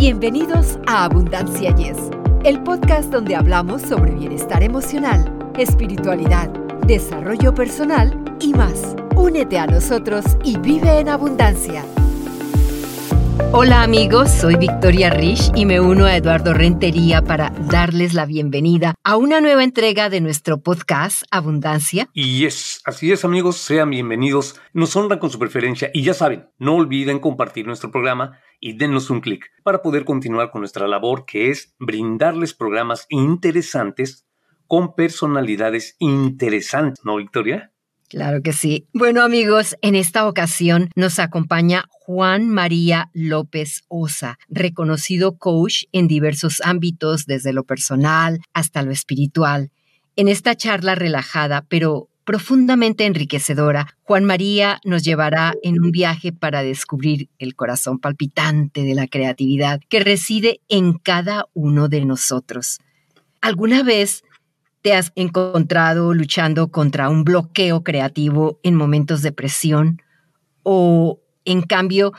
Bienvenidos a Abundancia Yes, el podcast donde hablamos sobre bienestar emocional, espiritualidad, desarrollo personal y más. Únete a nosotros y vive en abundancia. Hola amigos, soy Victoria Rich y me uno a Eduardo Rentería para darles la bienvenida a una nueva entrega de nuestro podcast Abundancia. Y es, así es amigos, sean bienvenidos, nos honran con su preferencia. Y ya saben, no olviden compartir nuestro programa y dennos un clic para poder continuar con nuestra labor que es brindarles programas interesantes con personalidades interesantes, ¿no Victoria? Claro que sí. Bueno amigos, en esta ocasión nos acompaña Juan María López Osa, reconocido coach en diversos ámbitos, desde lo personal hasta lo espiritual. En esta charla relajada, pero profundamente enriquecedora, Juan María nos llevará en un viaje para descubrir el corazón palpitante de la creatividad que reside en cada uno de nosotros. ¿Alguna vez te has encontrado luchando contra un bloqueo creativo en momentos de presión o, en cambio,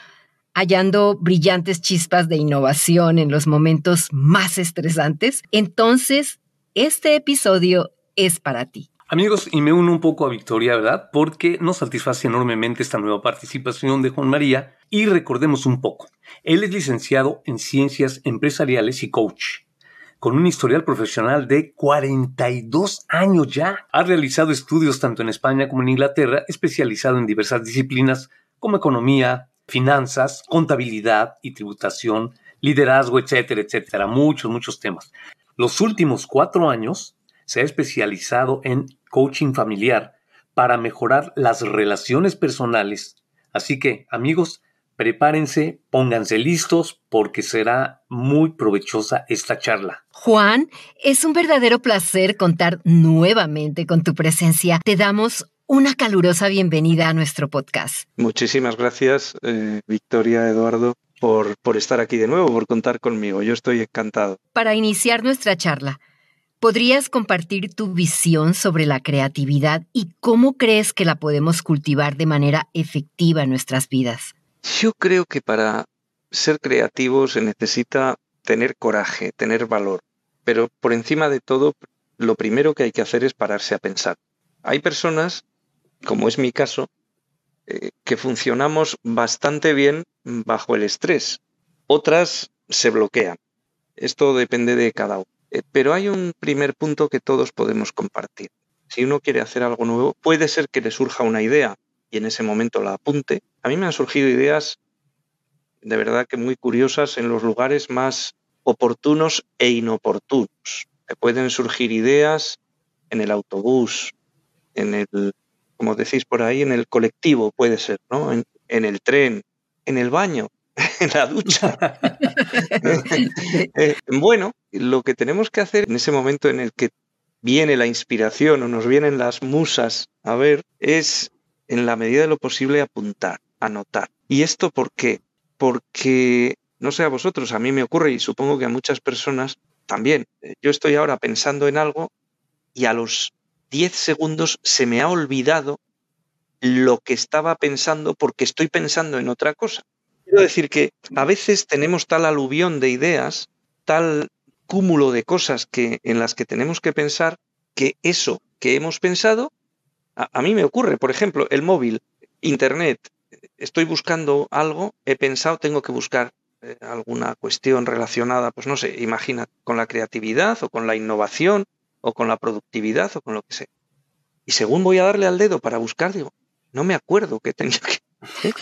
hallando brillantes chispas de innovación en los momentos más estresantes? Entonces, este episodio es para ti. Amigos, y me uno un poco a Victoria, ¿verdad? Porque nos satisface enormemente esta nueva participación de Juan María y recordemos un poco. Él es licenciado en Ciencias Empresariales y Coach con un historial profesional de 42 años ya. Ha realizado estudios tanto en España como en Inglaterra, especializado en diversas disciplinas como economía, finanzas, contabilidad y tributación, liderazgo, etcétera, etcétera. Muchos, muchos temas. Los últimos cuatro años se ha especializado en coaching familiar para mejorar las relaciones personales. Así que, amigos, prepárense, pónganse listos porque será muy provechosa esta charla. Juan, es un verdadero placer contar nuevamente con tu presencia. Te damos una calurosa bienvenida a nuestro podcast. Muchísimas gracias, eh, Victoria, Eduardo, por, por estar aquí de nuevo, por contar conmigo. Yo estoy encantado. Para iniciar nuestra charla, ¿podrías compartir tu visión sobre la creatividad y cómo crees que la podemos cultivar de manera efectiva en nuestras vidas? Yo creo que para ser creativo se necesita tener coraje, tener valor. Pero por encima de todo, lo primero que hay que hacer es pararse a pensar. Hay personas, como es mi caso, eh, que funcionamos bastante bien bajo el estrés. Otras se bloquean. Esto depende de cada uno. Eh, pero hay un primer punto que todos podemos compartir. Si uno quiere hacer algo nuevo, puede ser que le surja una idea y en ese momento la apunte. A mí me han surgido ideas de verdad que muy curiosas en los lugares más oportunos e inoportunos. Me pueden surgir ideas en el autobús, en el, como decís por ahí, en el colectivo puede ser, ¿no? En, el tren, en el baño, en la ducha. Eh, bueno, lo que tenemos que hacer en ese momento en el que viene la inspiración o nos vienen las musas a ver es en la medida de lo posible apuntar, anotar. ¿Y esto por qué? Porque, no sé a vosotros, a mí me ocurre y supongo que a muchas personas también. Eh, yo estoy ahora pensando en algo y a los 10 segundos se me ha olvidado lo que estaba pensando porque estoy pensando en otra cosa. Quiero decir que a veces tenemos tal aluvión de ideas, tal cúmulo de cosas que, en las que tenemos que pensar, que eso que hemos pensado a, mí me ocurre, por ejemplo, el móvil, Internet. Estoy buscando algo, he pensado, tengo que buscar eh, alguna cuestión relacionada, pues no sé, imagina, con la creatividad o con la innovación o con la productividad o con lo que sea. Y según voy a darle al dedo para buscar, digo, no me acuerdo que tenía que... ¿eh?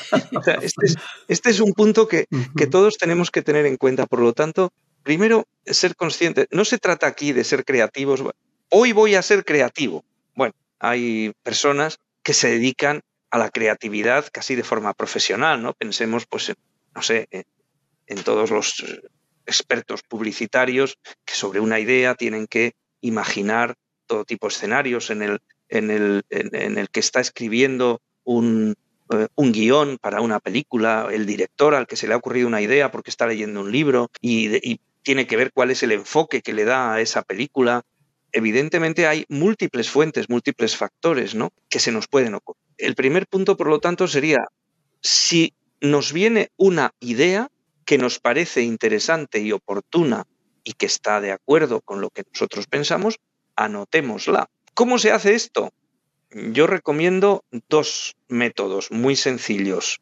este, este, es, un punto que, que todos tenemos que tener en cuenta. Por lo tanto, primero, ser consciente. No se trata aquí de ser creativos. Hoy voy a ser creativo. Bueno, hay personas que se dedican a la creatividad casi de forma profesional, ¿no? Pensemos, pues, no sé, en, todos los expertos publicitarios que sobre una idea tienen que imaginar todo tipo de escenarios en el, en el, en, el que está escribiendo un, eh, un guion para una película, el director al que se le ha ocurrido una idea porque está leyendo un libro y tiene que ver cuál es el enfoque que le da a esa película, evidentemente hay múltiples fuentes, múltiples factores ¿no? que se nos pueden ocurrir. El primer punto, por lo tanto, sería, si nos viene una idea, que nos parece interesante y oportuna y que está de acuerdo con lo que nosotros pensamos, anotémosla. ¿Cómo se hace esto? Yo recomiendo dos métodos muy sencillos.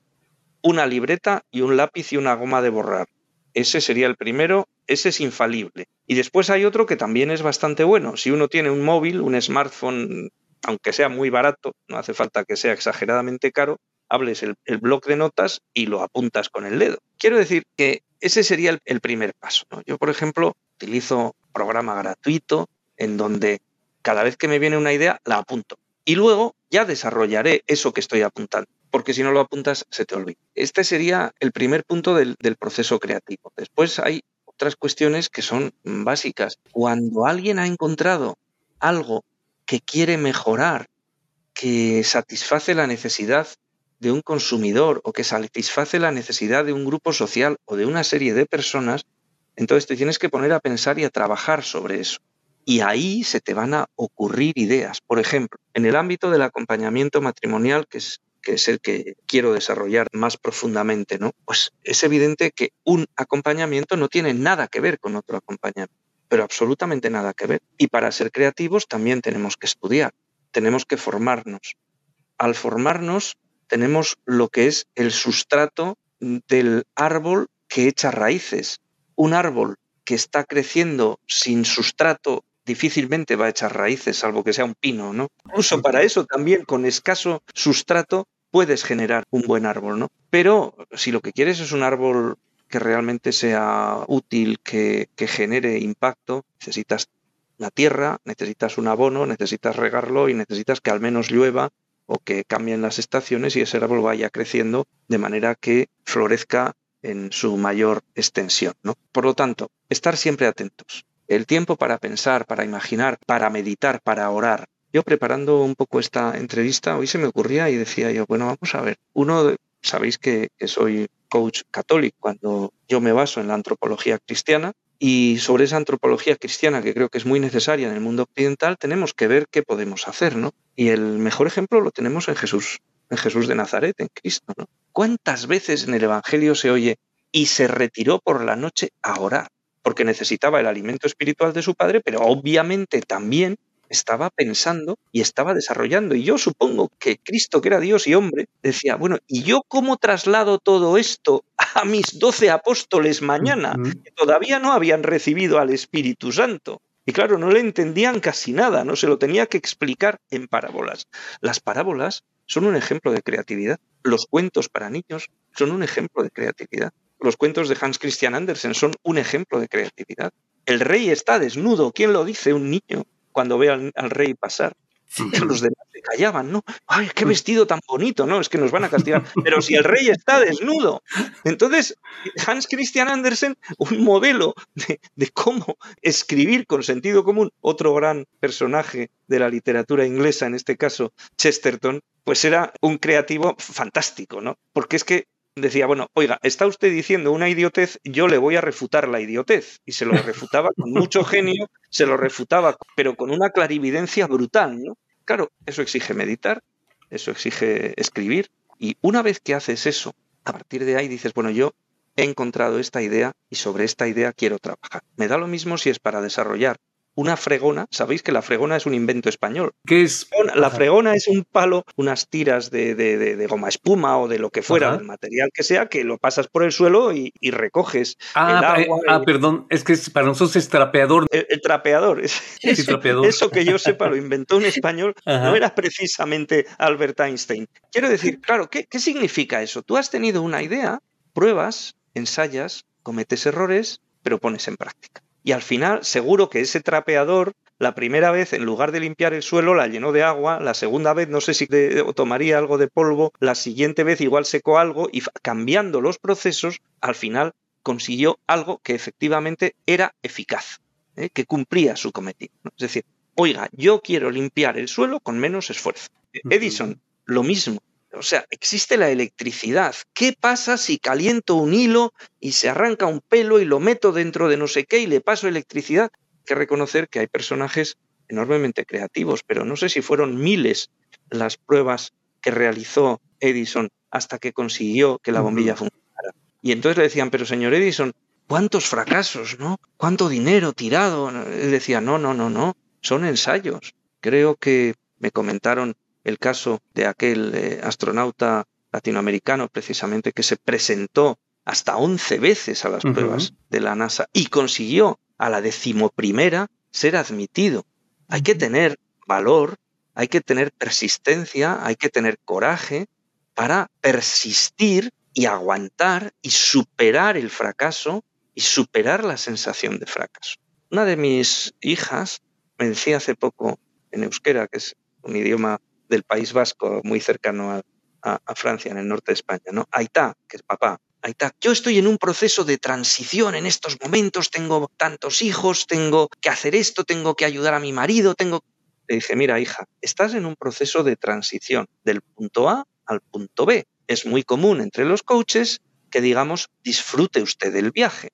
Una libreta y un lápiz y una goma de borrar. Ese sería el primero, ese es infalible. Y después hay otro que también es bastante bueno. Si uno tiene un móvil, un smartphone, aunque sea muy barato, no hace falta que sea exageradamente caro, hables el, el bloc de notas y lo apuntas con el dedo. Quiero decir que ese sería el, primer paso. Yo, por ejemplo, utilizo un programa gratuito en donde cada vez que me viene una idea la apunto. Y luego ya desarrollaré eso que estoy apuntando, porque si no lo apuntas se te olvida. Este sería el primer punto del, del proceso creativo. Después hay otras cuestiones que son básicas. Cuando alguien ha encontrado algo que quiere mejorar, que satisface la necesidad de un consumidor o que satisface la necesidad de un grupo social o de una serie de personas, entonces te tienes que poner a pensar y a trabajar sobre eso. Y ahí se te van a ocurrir ideas. Por ejemplo, en el ámbito del acompañamiento matrimonial, que es, que es el que quiero desarrollar más profundamente, ¿no? Pues es evidente que un acompañamiento no tiene nada que ver con otro acompañamiento, pero absolutamente nada que ver. Y para ser creativos también tenemos que estudiar, tenemos que formarnos. Al formarnos tenemos lo que es el sustrato del árbol que echa raíces. Un árbol que está creciendo sin sustrato difícilmente va a echar raíces, salvo que sea un pino, ¿no? Incluso para eso también, con escaso sustrato, puedes generar un buen árbol, ¿no? Pero si lo que quieres es un árbol que realmente sea útil, que, que genere impacto, necesitas la tierra, necesitas un abono, necesitas regarlo y necesitas que al menos llueva o que cambien las estaciones y ese árbol vaya creciendo de manera que florezca en su mayor extensión. ¿no? Por lo tanto, estar siempre atentos. El tiempo para pensar, para imaginar, para meditar, para orar. Yo preparando un poco esta entrevista, hoy se me ocurría y decía yo, bueno, vamos a ver, uno, sabéis que, soy coach católico, cuando yo me baso en la antropología cristiana, y sobre esa antropología cristiana que creo que es muy necesaria en el mundo occidental, tenemos que ver qué podemos hacer, ¿no? Y el mejor ejemplo lo tenemos en Jesús, en Jesús de Nazaret, en Cristo, ¿no? ¿Cuántas veces en el Evangelio se oye y se retiró por la noche a orar? Porque necesitaba el alimento espiritual de su padre, pero obviamente también estaba pensando y estaba desarrollando. Y yo supongo que Cristo, que era Dios y hombre, decía, bueno, ¿y yo cómo traslado todo esto a mis doce apóstoles mañana, que todavía no habían recibido al Espíritu Santo? Y claro, no le entendían casi nada, no se lo tenía que explicar en parábolas. Las parábolas son un ejemplo de creatividad. Los cuentos para niños son un ejemplo de creatividad. Los cuentos de Hans Christian Andersen son un ejemplo de creatividad. El rey está desnudo. ¿Quién lo dice? Un niño cuando ve al, rey pasar. Los demás se callaban, ¿no? ¡Ay, qué vestido tan bonito! No, es que nos van a castigar. Pero si el rey está desnudo. Entonces, Hans Christian Andersen, un modelo de, de, cómo escribir con sentido común, otro gran personaje de la literatura inglesa, en este caso Chesterton, pues era un creativo fantástico, ¿no? Porque es que decía, bueno, oiga, está usted diciendo una idiotez, yo le voy a refutar la idiotez. Y se lo refutaba con mucho genio, se lo refutaba, pero con una clarividencia brutal, ¿no? Claro, eso exige meditar, eso exige escribir, y una vez que haces eso, a partir de ahí dices, bueno, yo he encontrado esta idea y sobre esta idea quiero trabajar. Me da lo mismo si es para desarrollar una fregona. Sabéis que la fregona es un invento español. ¿Qué es? La fregona es un palo, unas tiras de, de, goma espuma o de lo que fuera, del material que sea, que lo pasas por el suelo y, recoges ah, el agua. Ah, perdón, es que para nosotros es trapeador. El, trapeador. Es, eso, que yo sepa lo inventó un español, no era precisamente Albert Einstein. Quiero decir, claro, ¿qué, ¿qué significa eso? Tú has tenido una idea, pruebas, ensayas, cometes errores, pero pones en práctica y al final seguro que ese trapeador la primera vez, en lugar de limpiar el suelo, la llenó de agua, la segunda vez no sé si tomaría algo de polvo, la siguiente vez igual secó algo y cambiando los procesos, al final consiguió algo que efectivamente era eficaz, ¿eh? que cumplía su cometido. Es decir, oiga, yo quiero limpiar el suelo con menos esfuerzo. Edison, lo mismo. O sea, existe la electricidad. ¿Qué pasa si caliento un hilo y se arranca un pelo y lo meto dentro de no sé qué y le paso electricidad? Hay que reconocer que hay personajes enormemente creativos, pero no sé si fueron miles las pruebas que realizó Edison hasta que consiguió que la bombilla funcionara. Y entonces le decían, pero señor Edison, ¿cuántos fracasos, no? ¿Cuánto dinero tirado? Él decía, no, no, no, no, son ensayos. Creo que me comentaron el caso de aquel eh, astronauta latinoamericano precisamente que se presentó hasta 11 veces a las pruebas de la NASA y consiguió a la decimoprimera ser admitido. Hay que tener valor, hay que tener persistencia, hay que tener coraje para persistir y aguantar y superar el fracaso y superar la sensación de fracaso. Una de mis hijas me decía hace poco en euskera, que es un idioma del País Vasco muy cercano a, Francia, en el norte de España, ¿no? Aitá, que es papá, Aitá, yo estoy en un proceso de transición en estos momentos, tengo tantos hijos, tengo que hacer esto, tengo que ayudar a mi marido, tengo... Le dije, mira hija, estás en un proceso de transición del punto A al punto B. Es muy común entre los coaches que digamos, disfrute usted del viaje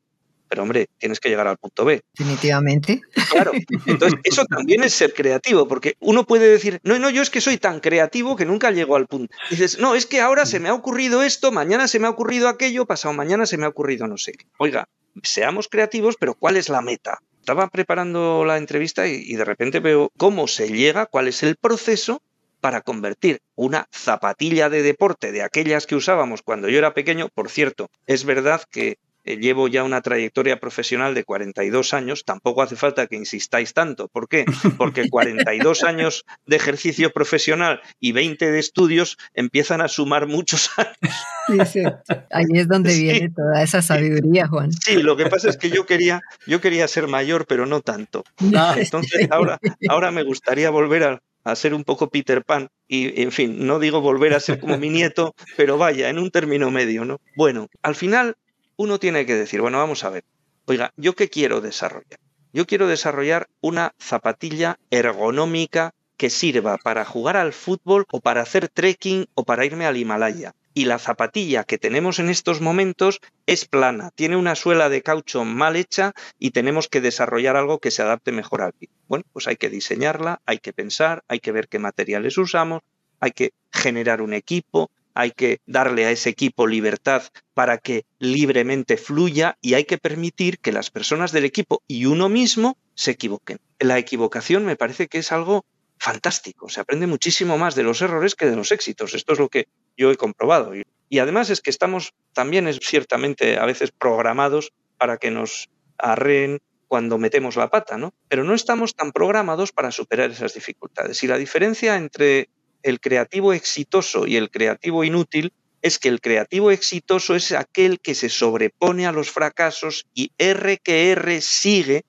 pero hombre, tienes que llegar al punto B. Definitivamente. Claro, entonces eso también es ser creativo, porque uno puede decir, no, no, yo es que soy tan creativo que nunca llego al punto. dices, no, es que ahora se me ha ocurrido esto, mañana se me ha ocurrido aquello, pasado mañana se me ha ocurrido no sé qué. Oiga, seamos creativos, pero ¿cuál es la meta? Estaba preparando la entrevista y, y de repente veo cómo se llega, cuál es el proceso para convertir una zapatilla de deporte de aquellas que usábamos cuando yo era pequeño. Por cierto, es verdad que llevo ya una trayectoria profesional de 42 años, tampoco hace falta que insistáis tanto. ¿Por qué? Porque 42 años de ejercicio profesional y 20 de estudios empiezan a sumar muchos años. Sí, Ahí es donde viene toda esa sabiduría, Juan. Sí, lo que pasa es que yo quería, yo quería ser mayor, pero no tanto. Entonces ahora, ahora me gustaría volver a, a ser un poco Peter Pan y, en fin, no digo volver a ser como mi nieto, pero vaya, en un término medio, ¿no? Bueno, al final uno tiene que decir, bueno, vamos a ver, oiga, ¿yo qué quiero desarrollar? Yo quiero desarrollar una zapatilla ergonómica que sirva para jugar al fútbol o para hacer trekking o para irme al Himalaya. Y la zapatilla que tenemos en estos momentos es plana, tiene una suela de caucho mal hecha y tenemos que desarrollar algo que se adapte mejor al pie. Bueno, pues hay que diseñarla, hay que pensar, hay que ver qué materiales usamos, hay que generar un equipo, hay que darle a ese equipo libertad para que libremente fluya y hay que permitir que las personas del equipo y uno mismo se equivoquen. La equivocación me parece que es algo fantástico, se aprende muchísimo más de los errores que de los éxitos. Esto es lo que yo he comprobado. Y además es que estamos también ciertamente a veces programados para que nos arreen cuando metemos la pata, ¿no? Pero no estamos tan programados para superar esas dificultades. Y la diferencia entre el creativo exitoso y el creativo inútil es que el creativo exitoso es aquel que se sobrepone a los fracasos y R que R sigue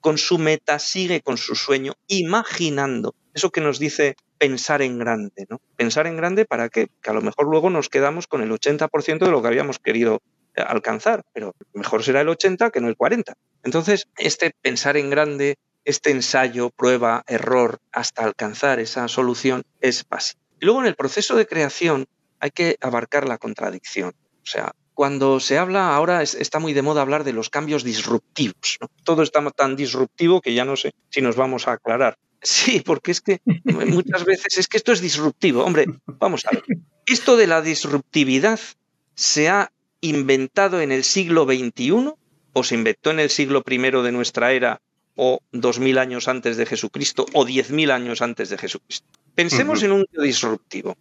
con su meta, sigue con su sueño, imaginando. Eso que nos dice pensar en grande, ¿no? Pensar en grande para qué? Que a lo mejor luego nos quedamos con el 80% de lo que habíamos querido eh, alcanzar, pero mejor será el 80 que no el 40. Entonces, este pensar en grande, este ensayo, prueba, error, hasta alcanzar esa solución es básico. Y luego en el proceso de creación hay que abarcar la contradicción. O sea, cuando se habla, ahora está muy de moda hablar de los cambios disruptivos. Todo está tan disruptivo que ya no sé si nos vamos a aclarar. Sí, porque es que muchas veces es que esto es disruptivo. Hombre, vamos a ver. Esto de la disruptividad se ha inventado en el siglo XXI o se inventó en el siglo I de nuestra era o dos mil años antes de Jesucristo o diez mil años antes de Jesucristo. Pensemos en un disruptivo.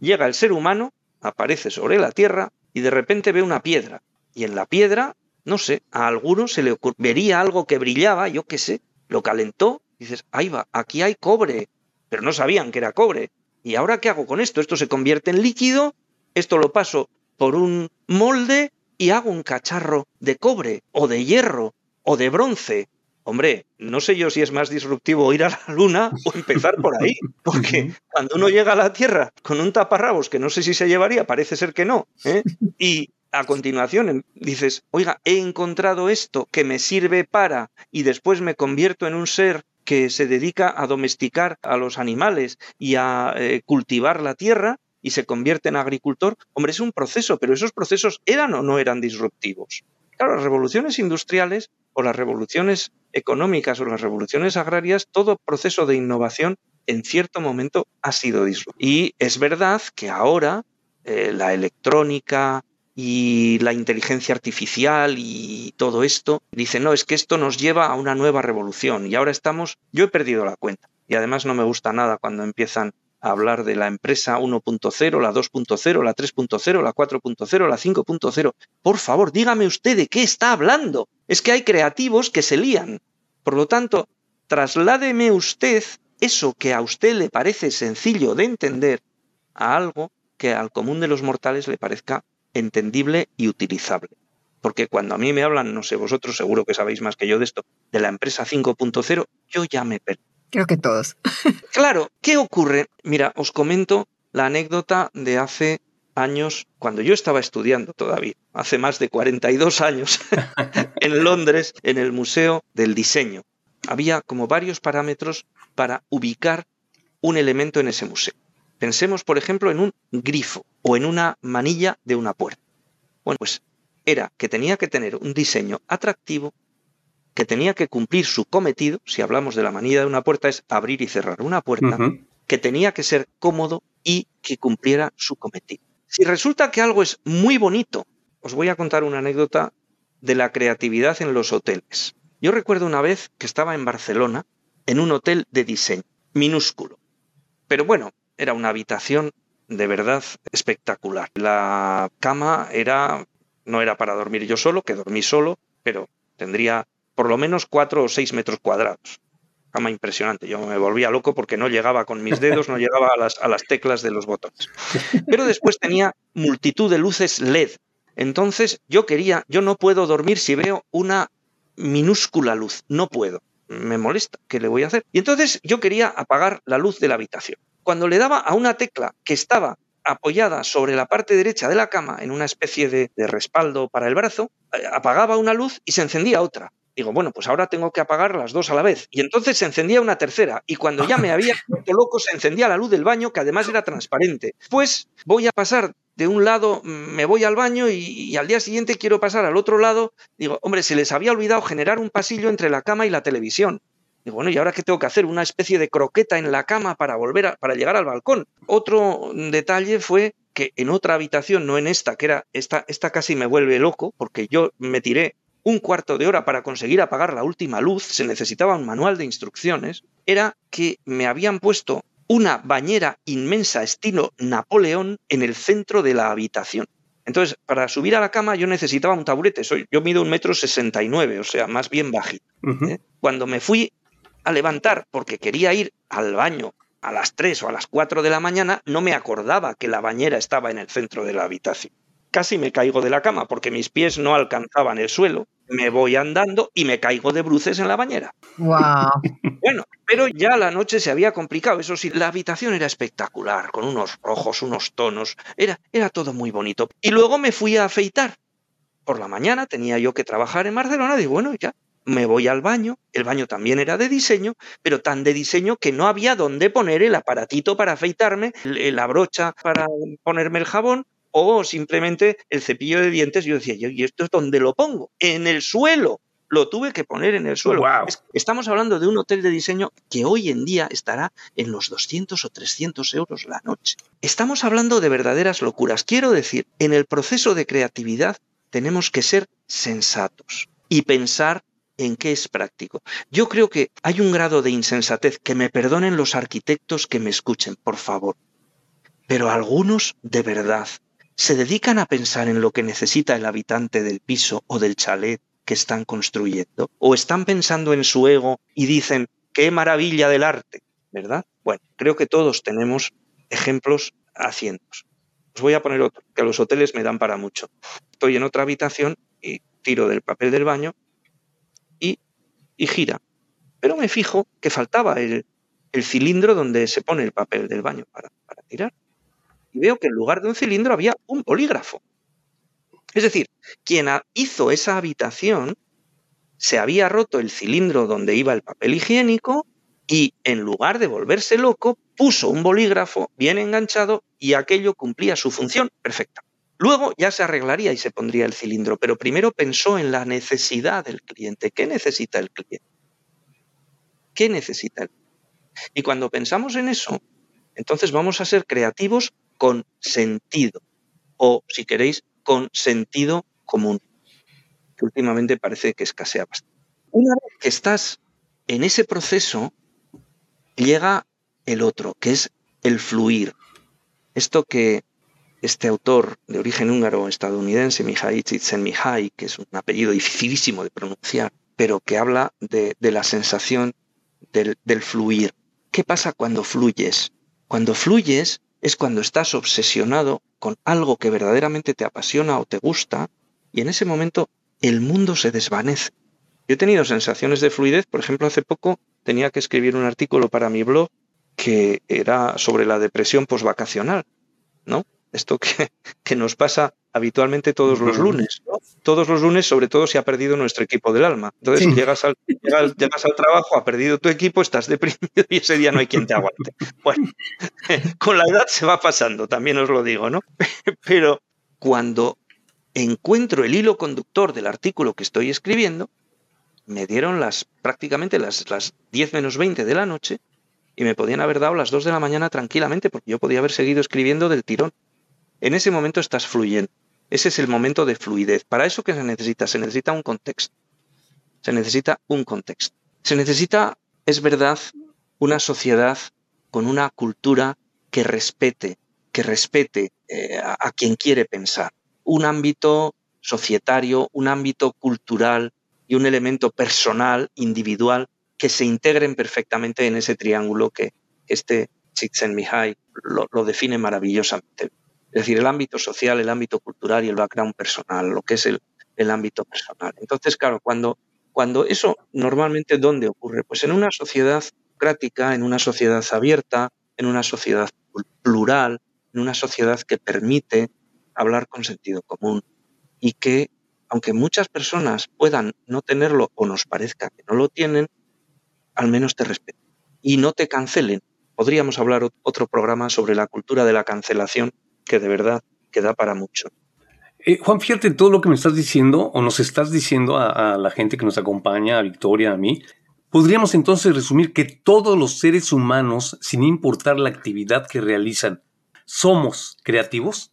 Llega el ser humano, aparece sobre la tierra y de repente ve una piedra. Y en la piedra, no sé, a alguno se le vería algo que brillaba, yo qué sé, lo calentó, dices, ahí va, aquí hay cobre, pero no sabían que era cobre. ¿Y ahora qué hago con esto? Esto se convierte en líquido, esto lo paso por un molde y hago un cacharro de cobre o de hierro o de bronce Hombre, no sé yo si es más disruptivo ir a la luna o empezar por ahí, porque cuando uno llega a la Tierra con un taparrabos que no sé si se llevaría, parece ser que no, ¿eh? y a continuación em, dices, oiga, he encontrado esto que me sirve para, y después me convierto en un ser que se dedica a domesticar a los animales y a eh, cultivar la tierra y se convierte en agricultor, hombre, es un proceso, pero esos procesos eran o no eran disruptivos. Claro, las revoluciones industriales o las revoluciones económicas o las revoluciones agrarias, todo proceso de innovación en cierto momento ha sido disruptivo. Y es verdad que ahora eh, la electrónica, y la inteligencia artificial y todo esto, dice, no, es que esto nos lleva a una nueva revolución y ahora estamos, yo he perdido la cuenta y además no me gusta nada cuando empiezan a hablar de la empresa 1.0, la 2.0, la 3.0, la 4.0, la 5.0. Por favor, dígame usted de qué está hablando. Es que hay creativos que se lían. Por lo tanto, trasládeme usted eso que a usted le parece sencillo de entender a algo que al común de los mortales le parezca entendible y utilizable. Porque cuando a mí me hablan, no sé, vosotros seguro que sabéis más que yo de esto, de la empresa 5.0, yo ya me perdí. Creo que todos. claro, ¿qué ocurre? Mira, os comento la anécdota de hace años, cuando yo estaba estudiando todavía, hace más de 42 años, en Londres, en el Museo del Diseño. Había como varios parámetros para ubicar un elemento en ese museo. Pensemos, por ejemplo, en un grifo o en una manilla de una puerta. Bueno, pues era que tenía que tener un diseño atractivo, que tenía que cumplir su cometido, si hablamos de la manilla de una puerta es abrir y cerrar una puerta, que tenía que ser cómodo y que cumpliera su cometido. Si resulta que algo es muy bonito, os voy a contar una anécdota de la creatividad en los hoteles. Yo recuerdo una vez que estaba en Barcelona en un hotel de diseño, minúsculo. Pero bueno, era una habitación de verdad espectacular. La cama era no era para dormir yo solo, que dormí solo, pero tendría por lo menos cuatro o seis metros cuadrados. Cama impresionante. Yo me volvía loco porque no llegaba con mis dedos, no llegaba a las, a las teclas de los botones. Pero después tenía multitud de luces LED. Entonces yo quería, yo no puedo dormir si veo una minúscula luz. No puedo. Me molesta. ¿Qué le voy a hacer? Y entonces yo quería apagar la luz de la habitación. Cuando le daba a una tecla que estaba apoyada sobre la parte derecha de la cama en una especie de, respaldo para el brazo, eh, apagaba una luz y se encendía otra. Digo, bueno, pues ahora tengo que apagar las dos a la vez. Y entonces se encendía una tercera. Y cuando ya me había vuelto loco, se encendía la luz del baño, que además era transparente. Pues voy a pasar de un lado, mm, me voy al baño y, y, al día siguiente quiero pasar al otro lado. Digo, hombre, se les había olvidado generar un pasillo entre la cama y la televisión. Digo, bueno, ¿y ahora qué tengo que hacer? Una especie de croqueta en la cama para volver a, para llegar al balcón. Otro detalle fue que en otra habitación, no en esta, que era esta, esta casi me vuelve loco, porque yo me tiré un cuarto de hora para conseguir apagar la última luz, se necesitaba un manual de instrucciones, era que me habían puesto una bañera inmensa estilo Napoleón en el centro de la habitación. Entonces, para subir a la cama yo necesitaba un taburete. Soy, yo mido un metro sesenta y nueve, o sea, más bien bajito. ¿eh? Cuando me fui a levantar porque quería ir al baño a las 3 o a las 4 de la mañana, no me acordaba que la bañera estaba en el centro de la habitación. Casi me caigo de la cama porque mis pies no alcanzaban el suelo. Me voy andando y me caigo de bruces en la bañera. Wow. Bueno, pero ya la noche se había complicado. Eso sí, la habitación era espectacular, con unos rojos, unos tonos. Era, era todo muy bonito. Y luego me fui a afeitar. Por la mañana tenía yo que trabajar en Barcelona. Digo, bueno, ya me voy al baño, el baño también era de diseño, pero tan de diseño que no había dónde poner el aparatito para afeitarme, la brocha para ponerme el jabón o simplemente el cepillo de dientes. Yo decía, ¿y esto es dónde lo pongo? En el suelo. Lo tuve que poner en el suelo. Estamos hablando de un hotel de diseño que hoy en día estará en los 200 o 300 euros la noche. Estamos hablando de verdaderas locuras. Quiero decir, en el proceso de creatividad tenemos que ser sensatos y pensar en qué es práctico. Yo creo que hay un grado de insensatez, que me perdonen los arquitectos que me escuchen, por favor. Pero algunos, de verdad, se dedican a pensar en lo que necesita el habitante del piso o del chalet que están construyendo, o están pensando en su ego y dicen, qué maravilla del arte, ¿verdad? Bueno, creo que todos tenemos ejemplos haciendo. Os voy a poner otro, que los hoteles me dan para mucho. Estoy en otra habitación y tiro del papel del baño y gira. Pero me fijo que faltaba el, cilindro donde se pone el papel del baño para, para tirar. Y veo que en lugar de un cilindro había un bolígrafo. Es decir, quien hizo esa habitación se había roto el cilindro donde iba el papel higiénico y en lugar de volverse loco, puso un bolígrafo bien enganchado y aquello cumplía su función perfecta. Luego ya se arreglaría y se pondría el cilindro, pero primero pensó en la necesidad del cliente. ¿Qué necesita el cliente? ¿Qué necesita él? Y cuando pensamos en eso, entonces vamos a ser creativos con sentido o, si queréis, con sentido común, que últimamente parece que escasea bastante. Una vez que estás en ese proceso, llega el otro, que es el fluir. Esto que este autor de origen húngaro estadounidense, Mihai Csikszentmihalyi, que es un apellido dificilísimo de pronunciar, pero que habla de, la sensación del, del fluir. ¿Qué pasa cuando fluyes? Cuando fluyes es cuando estás obsesionado con algo que verdaderamente te apasiona o te gusta y en ese momento el mundo se desvanece. Yo he tenido sensaciones de fluidez, por ejemplo, hace poco tenía que escribir un artículo para mi blog que era sobre la depresión posvacacional, ¿no? Esto que, que nos pasa habitualmente todos los lunes, ¿no? Todos los lunes, sobre todo si ha perdido nuestro equipo del alma. Entonces, si llegas al, llegas, al trabajo, ha perdido tu equipo, estás deprimido y ese día no hay quien te aguante. Bueno, con la edad se va pasando, también os lo digo, ¿no? Pero cuando encuentro el hilo conductor del artículo que estoy escribiendo, me dieron las prácticamente las, las 10 menos 20 de la noche y me podían haber dado las 2 de la mañana tranquilamente porque yo podía haber seguido escribiendo del tirón. En ese momento estás fluyendo. Ese es el momento de fluidez. ¿Para eso qué se necesita? Se necesita un contexto. Se necesita un contexto. Se necesita, es verdad, una sociedad con una cultura que respete, que respete eh, a quien quiere pensar. Un ámbito societario, un ámbito cultural y un elemento personal, individual, que se integren perfectamente en ese triángulo que este Csikszentmihalyi lo, lo define maravillosamente. Es decir, el ámbito social, el ámbito cultural y el background personal, lo que es el, el ámbito personal. Entonces, claro, cuando, cuando eso normalmente, ¿dónde ocurre? Pues en una sociedad democrática, en una sociedad abierta, en una sociedad plural, en una sociedad que permite hablar con sentido común y que, aunque muchas personas puedan no tenerlo o nos parezca que no lo tienen, al menos te respeten y no te cancelen. Podríamos hablar otro programa sobre la cultura de la cancelación que de verdad queda para mucho. Eh, Juan, fíjate todo lo que me estás diciendo o nos estás diciendo a, la gente que nos acompaña, a Victoria, a mí. Podríamos entonces resumir que todos los seres humanos, sin importar la actividad que realizan, somos creativos.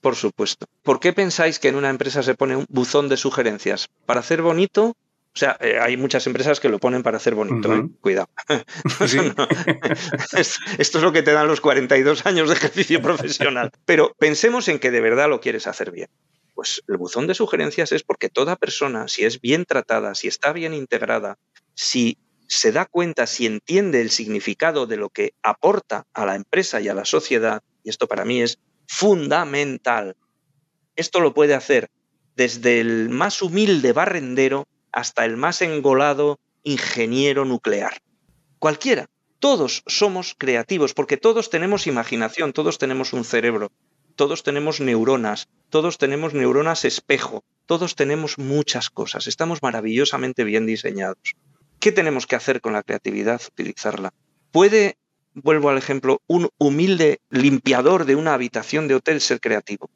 Por supuesto. ¿Por qué pensáis que en una empresa se pone un buzón de sugerencias? ¿Para hacer bonito o sea, eh, hay muchas empresas que lo ponen para hacer bonito, ¿eh? cuidado. esto es lo que te dan los 42 años de ejercicio profesional. Pero pensemos en que de verdad lo quieres hacer bien. Pues el buzón de sugerencias es porque toda persona, si es bien tratada, si está bien integrada, si se da cuenta, si entiende el significado de lo que aporta a la empresa y a la sociedad, y esto para mí es fundamental, esto lo puede hacer desde el más humilde barrendero hasta el más engolado ingeniero nuclear. Cualquiera. Todos somos creativos porque todos tenemos imaginación, todos tenemos un cerebro, todos tenemos neuronas, todos tenemos neuronas espejo, todos tenemos muchas cosas, estamos maravillosamente bien diseñados. ¿Qué tenemos que hacer con la creatividad? Utilizarla. ¿Puede, vuelvo al ejemplo, un humilde limpiador de una habitación de hotel ser creativo?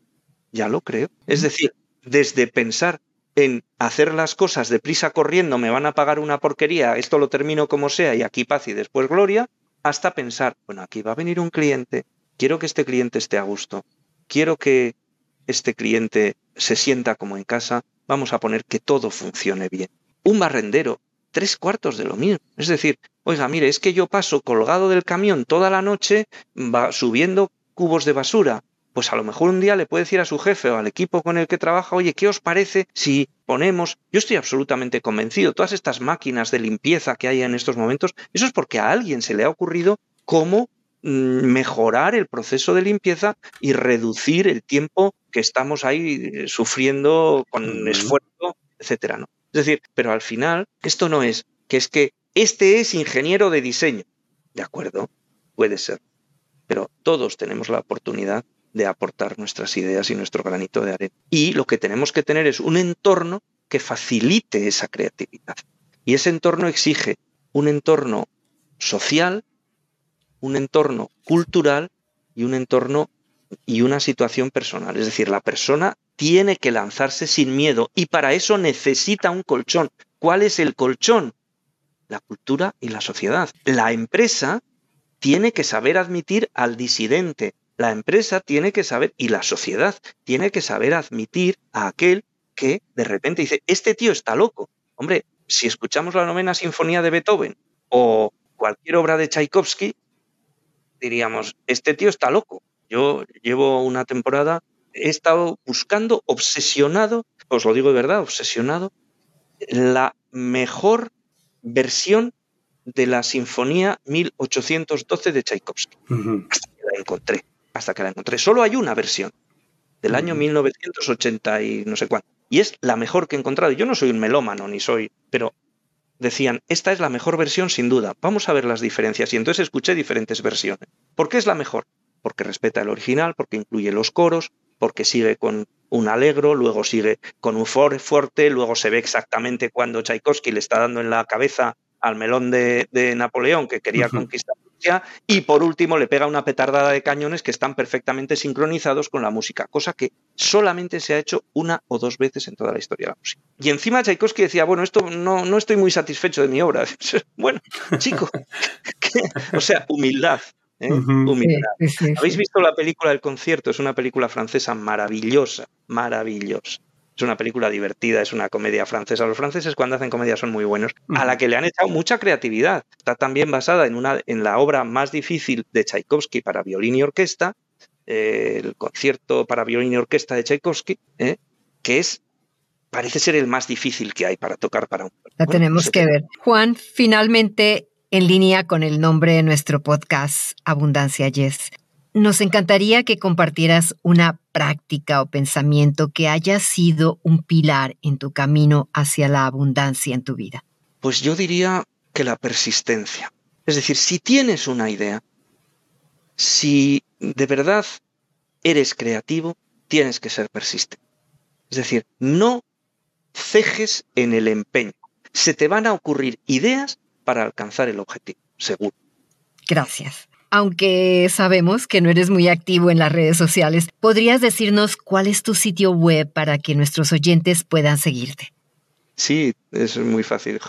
Ya lo creo. Es decir, desde pensar en hacer las cosas deprisa corriendo, me van a pagar una porquería, esto lo termino como sea y aquí paz y después gloria, hasta pensar, bueno, aquí va a venir un cliente, quiero que este cliente esté a gusto, quiero que este cliente se sienta como en casa, vamos a poner que todo funcione bien. Un barrendero, tres cuartos de lo mismo. Es decir, oiga, mire, es que yo paso colgado del camión toda la noche subiendo cubos de basura pues a lo mejor un día le puede decir a su jefe o al equipo con el que trabaja, oye, ¿qué os parece si ponemos, yo estoy absolutamente convencido, todas estas máquinas de limpieza que hay en estos momentos, eso es porque a alguien se le ha ocurrido cómo mm, mejorar el proceso de limpieza y reducir el tiempo que estamos ahí eh, sufriendo con esfuerzo, etcétera, ¿no? Es decir, pero al final esto no es que es que este es ingeniero de diseño. De acuerdo, puede ser. Pero todos tenemos la oportunidad de aportar nuestras ideas y nuestro granito de arena. Y lo que tenemos que tener es un entorno que facilite esa creatividad. Y ese entorno exige un entorno social, un entorno cultural y un entorno y una situación personal. Es decir, la persona tiene que lanzarse sin miedo y para eso necesita un colchón. ¿Cuál es el colchón? La cultura y la sociedad. La empresa tiene que saber admitir al disidente, la empresa tiene que saber, y la sociedad tiene que saber admitir a aquel que de repente dice, este tío está loco. Hombre, si escuchamos la novena sinfonía de Beethoven o cualquier obra de Tchaikovsky, diríamos, este tío está loco. Yo llevo una temporada, he estado buscando, obsesionado, os lo digo de verdad, obsesionado, la mejor versión de la Sinfonía 1812 de Tchaikovsky. Hasta que la encontré, hasta que la encontré. Solo hay una versión, del año 1980 y no sé cuánto. Y es la mejor que he encontrado. Yo no soy un melómano, ni soy, pero decían, esta es la mejor versión sin duda, vamos a ver las diferencias. Y entonces escuché diferentes versiones. ¿Por qué es la mejor? Porque respeta el original, porque incluye los coros, porque sigue con un alegro, luego sigue con un fuerte, luego se ve exactamente cuando Tchaikovsky le está dando en la cabeza al melón de, Napoleón que quería conquistar Rusia y por último le pega una petardada de cañones que están perfectamente sincronizados con la música, cosa que solamente se ha hecho una o dos veces en toda la historia de la música. Y encima Tchaikovsky decía, bueno, esto no, no estoy muy satisfecho de mi obra. bueno, chico, o sea, humildad. ¿eh? Humildad. ¿Habéis visto la película El concierto? Es una película francesa maravillosa, maravillosa. Es una película divertida, es una comedia francesa. Los franceses cuando hacen comedia son muy buenos, a la que le han echado mucha creatividad. Está también basada en, una, en la obra más difícil de Tchaikovsky para violín y orquesta, eh, el concierto para violín y orquesta de Tchaikovsky, ¿eh? que es parece ser el más difícil que hay para tocar para un. La tenemos que ver. Juan, finalmente, en línea con el nombre de nuestro podcast, Abundancia Yes. Nos encantaría que compartieras una práctica o pensamiento que haya sido un pilar en tu camino hacia la abundancia en tu vida. Pues yo diría que la persistencia. Es decir, si tienes una idea, si de verdad eres creativo, tienes que ser persistente. Es decir, no cejes en el empeño. Se te van a ocurrir ideas para alcanzar el objetivo, seguro. Gracias. Aunque sabemos que no eres muy activo en las redes sociales, ¿podrías decirnos cuál es tu sitio web para que nuestros oyentes puedan seguirte? Sí, es muy fácil.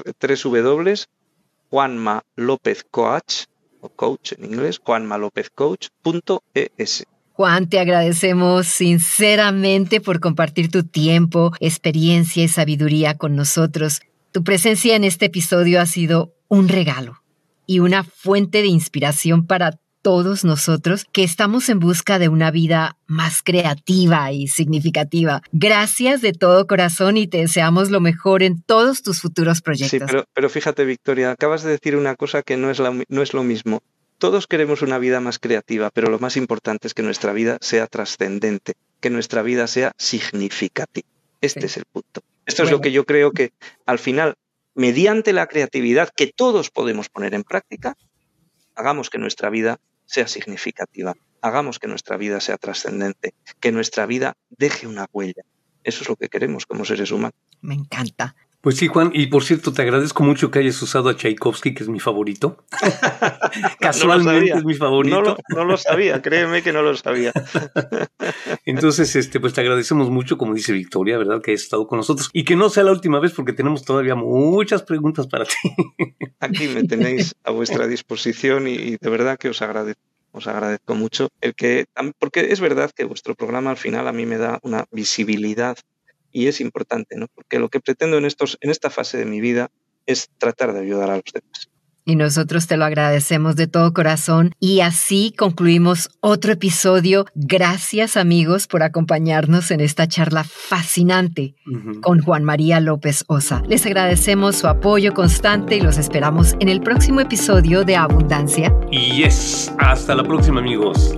Juanma López Coach, o coach en inglés, juanmalopezcoach.es. Juan, te agradecemos sinceramente por compartir tu tiempo, experiencia y sabiduría con nosotros. Tu presencia en este episodio ha sido un regalo y una fuente de inspiración para todos nosotros que estamos en busca de una vida más creativa y significativa. Gracias de todo corazón y te deseamos lo mejor en todos tus futuros proyectos. Sí, pero, fíjate, Victoria, acabas de decir una cosa que no es, no es lo mismo. Todos queremos una vida más creativa, pero lo más importante es que nuestra vida sea trascendente, que nuestra vida sea significativa. Este es el punto. Esto es lo que yo creo que al final mediante la creatividad que todos podemos poner en práctica, hagamos que nuestra vida sea significativa, hagamos que nuestra vida sea trascendente, que nuestra vida deje una huella. Eso es lo que queremos como seres humanos. Me encanta. Pues sí, Juan, y por cierto, te agradezco mucho que hayas usado a Tchaikovsky, que es mi favorito. Casualmente es mi favorito. No lo, sabía, créeme que no lo sabía. Entonces, este, pues te agradecemos mucho, como dice Victoria, ¿verdad? Que hayas estado con nosotros y que no sea la última vez porque tenemos todavía muchas preguntas para ti. Aquí me tenéis a vuestra disposición y, de verdad que os agradezco os agradezco mucho el que porque es verdad que vuestro programa al final a mí me da una visibilidad y es importante, ¿no? Porque lo que pretendo en, estos, en esta fase de mi vida es tratar de ayudar a los demás. Y nosotros te lo agradecemos de todo corazón. Y así concluimos otro episodio. Gracias amigos por acompañarnos en esta charla fascinante con Juan María López Osa. Les agradecemos su apoyo constante y los esperamos en el próximo episodio de Abundancia. Y yes, hasta la próxima amigos.